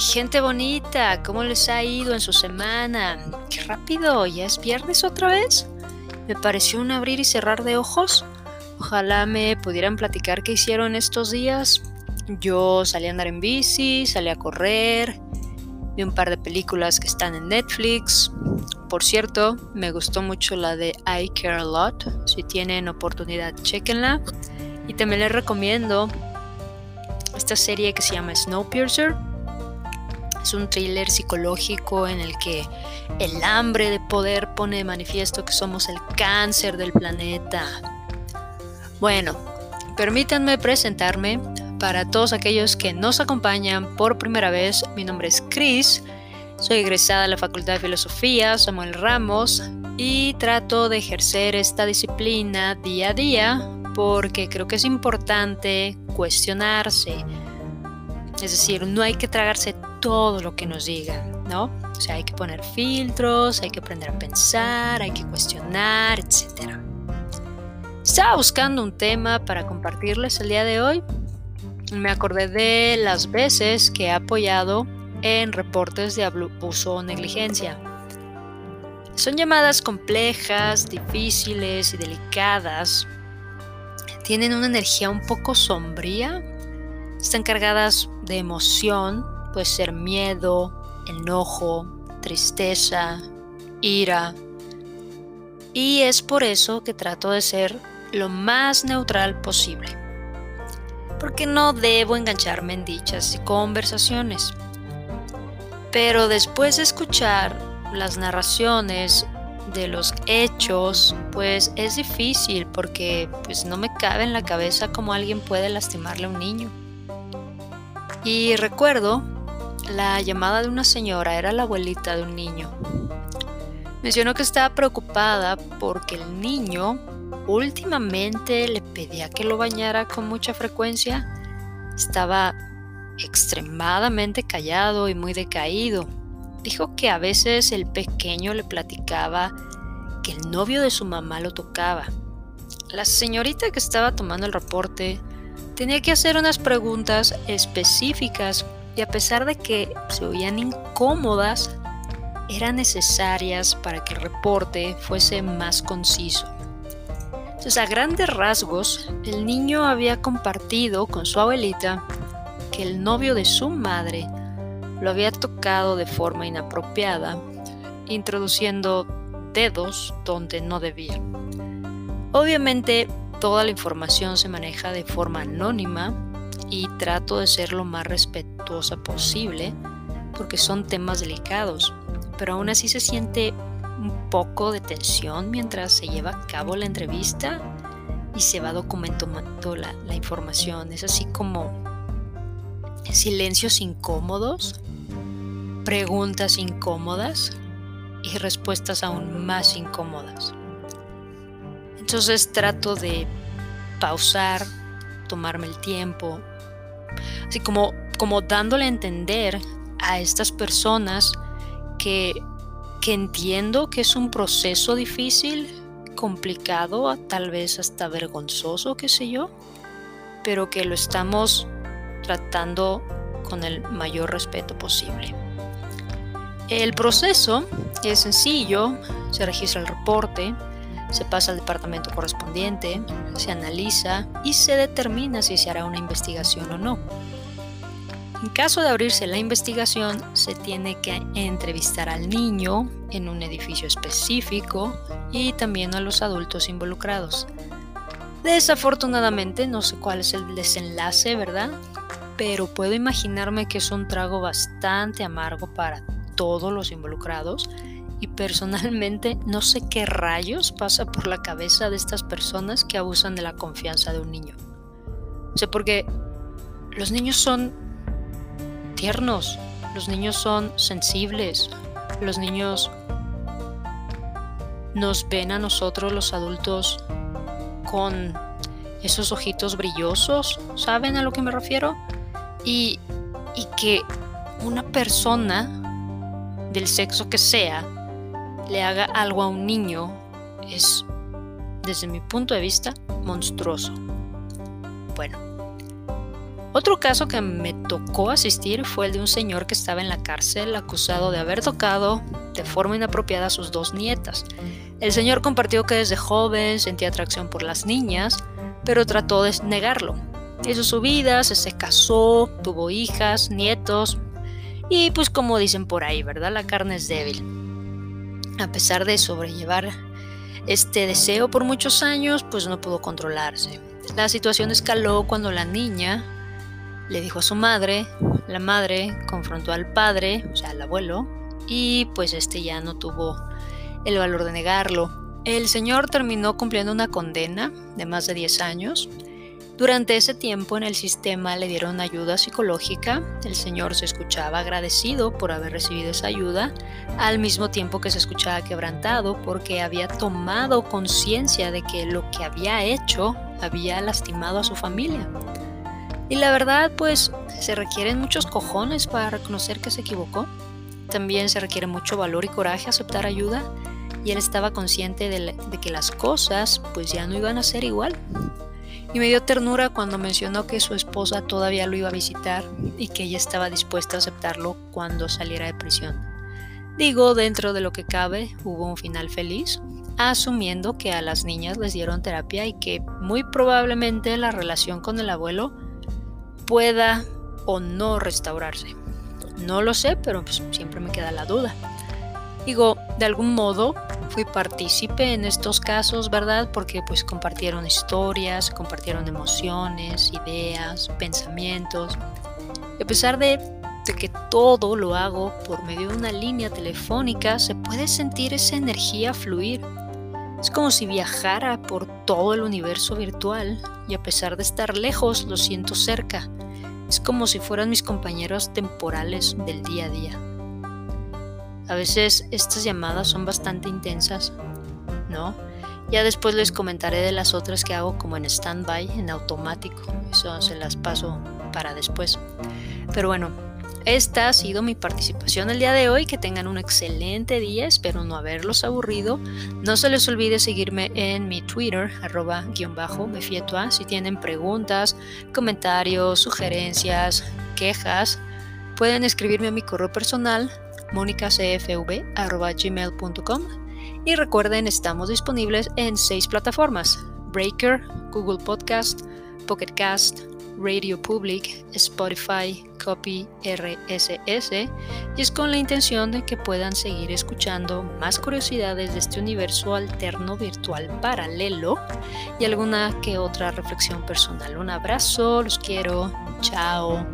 gente bonita, ¿cómo les ha ido en su semana? Qué rápido, ¿ya es viernes otra vez? Me pareció un abrir y cerrar de ojos. Ojalá me pudieran platicar qué hicieron estos días. Yo salí a andar en bici, salí a correr, vi un par de películas que están en Netflix. Por cierto, me gustó mucho la de I Care a Lot. Si tienen oportunidad, chequenla. Y también les recomiendo esta serie que se llama Snowpiercer. Es un thriller psicológico en el que el hambre de poder pone de manifiesto que somos el cáncer del planeta. Bueno, permítanme presentarme para todos aquellos que nos acompañan por primera vez. Mi nombre es Chris, soy egresada de la Facultad de Filosofía Samuel Ramos y trato de ejercer esta disciplina día a día porque creo que es importante cuestionarse. Es decir, no hay que tragarse todo lo que nos digan, ¿no? O sea, hay que poner filtros, hay que aprender a pensar, hay que cuestionar, etc. Estaba buscando un tema para compartirles el día de hoy. Me acordé de las veces que he apoyado en reportes de abuso o negligencia. Son llamadas complejas, difíciles y delicadas tienen una energía un poco sombría, están cargadas de emoción, puede ser miedo, enojo, tristeza, ira. Y es por eso que trato de ser lo más neutral posible. Porque no debo engancharme en dichas conversaciones. Pero después de escuchar las narraciones de los hechos, pues es difícil porque pues no me cabe en la cabeza cómo alguien puede lastimarle a un niño. Y recuerdo la llamada de una señora, era la abuelita de un niño. Mencionó que estaba preocupada porque el niño últimamente le pedía que lo bañara con mucha frecuencia. Estaba extremadamente callado y muy decaído Dijo que a veces el pequeño le platicaba que el novio de su mamá lo tocaba. La señorita que estaba tomando el reporte tenía que hacer unas preguntas específicas y a pesar de que se oían incómodas, eran necesarias para que el reporte fuese más conciso. Entonces, a grandes rasgos, el niño había compartido con su abuelita que el novio de su madre lo había tocado de forma inapropiada, introduciendo dedos donde no debía. Obviamente toda la información se maneja de forma anónima y trato de ser lo más posible porque son temas delicados, pero aún así se siente un poco de tensión mientras se lleva a cabo la entrevista y se va documentando la información. Es así como silencios incómodos preguntas incómodas y respuestas aún más incómodas. Entonces trato de pausar, tomarme el tiempo, así como, como dándole a entender a estas personas que, que entiendo que es un proceso difícil, complicado, tal vez hasta vergonzoso, qué sé yo, pero que lo estamos tratando con el mayor respeto posible. El proceso es sencillo, se registra el reporte, se pasa al departamento correspondiente, se analiza y se determina si se hará una investigación o no. En caso de abrirse la investigación, se tiene que entrevistar al niño en un edificio específico y también a los adultos involucrados. Desafortunadamente no sé cuál es el desenlace, ¿verdad? Pero puedo imaginarme que es un trago bastante amargo para todos los involucrados y personalmente no sé qué rayos pasa por la cabeza de estas personas que abusan de la confianza de un niño. O porque los niños son tiernos, los niños son sensibles, los niños nos ven a nosotros los adultos con esos ojitos brillosos, ¿saben a lo que me refiero? Y, y que una persona del sexo que sea, le haga algo a un niño es, desde mi punto de vista, monstruoso. Bueno, Otro caso que me tocó asistir fue el de un señor que estaba en la cárcel acusado de haber tocado de forma inapropiada a sus dos nietas. El señor compartió que desde joven sentía atracción por las niñas, pero trató de negarlo. Hizo su vida, se casó, tuvo hijas, nietos, y pues como dicen por ahí, ¿verdad? La carne es débil. A pesar de sobrellevar este deseo por muchos años, pues no pudo controlarse. La situación escaló cuando la niña le dijo a su madre, la madre confrontó al padre, o sea, al abuelo, y pues este ya no tuvo el valor de negarlo. El señor terminó cumpliendo una condena de más de 10 años. Durante ese tiempo en el sistema le dieron ayuda psicológica. El señor se escuchaba agradecido por haber recibido esa ayuda, al mismo tiempo que se escuchaba quebrantado porque había tomado conciencia de que lo que había hecho había lastimado a su familia. Y la verdad, pues se requieren muchos cojones para reconocer que se equivocó. También se requiere mucho valor y coraje aceptar ayuda. Y él estaba consciente de, que las cosas pues ya no iban a ser igual. Y me dio ternura cuando mencionó que su esposa todavía lo iba a visitar y que ella estaba dispuesta a aceptarlo cuando saliera de prisión. Digo, dentro de lo que cabe, hubo un final feliz, asumiendo que a las niñas les dieron terapia y que muy probablemente la relación con el abuelo pueda o no restaurarse. No lo sé, pero pues, siempre me queda la duda. Digo, de algún modo fui partícipe en estos casos, ¿verdad? Porque pues compartieron historias, compartieron emociones, ideas, pensamientos. Y a pesar de, de que todo lo hago por medio de una línea telefónica, se puede sentir esa energía fluir. Es como si viajara por todo el universo virtual y a pesar de estar lejos lo siento cerca. Es como si fueran mis compañeros temporales del día a día. A veces estas llamadas son bastante intensas, ¿no? Ya después les comentaré de las otras que hago como en stand-by, en automático. Eso se las paso para después. Pero bueno, esta ha sido mi participación el día de hoy. Que tengan un excelente día. Espero no haberlos aburrido. No se les olvide seguirme en mi Twitter, arroba guion bajo, Si tienen preguntas, comentarios, sugerencias, quejas, pueden escribirme a mi correo personal, monicacfv.gmail.com y recuerden, estamos disponibles en seis plataformas: Breaker, Google Podcast, Pocket Cast, Radio Public, Spotify, Copy RSS y es con la intención de que puedan seguir escuchando más curiosidades de este universo alterno virtual paralelo y alguna que otra reflexión personal. Un abrazo, los quiero, chao.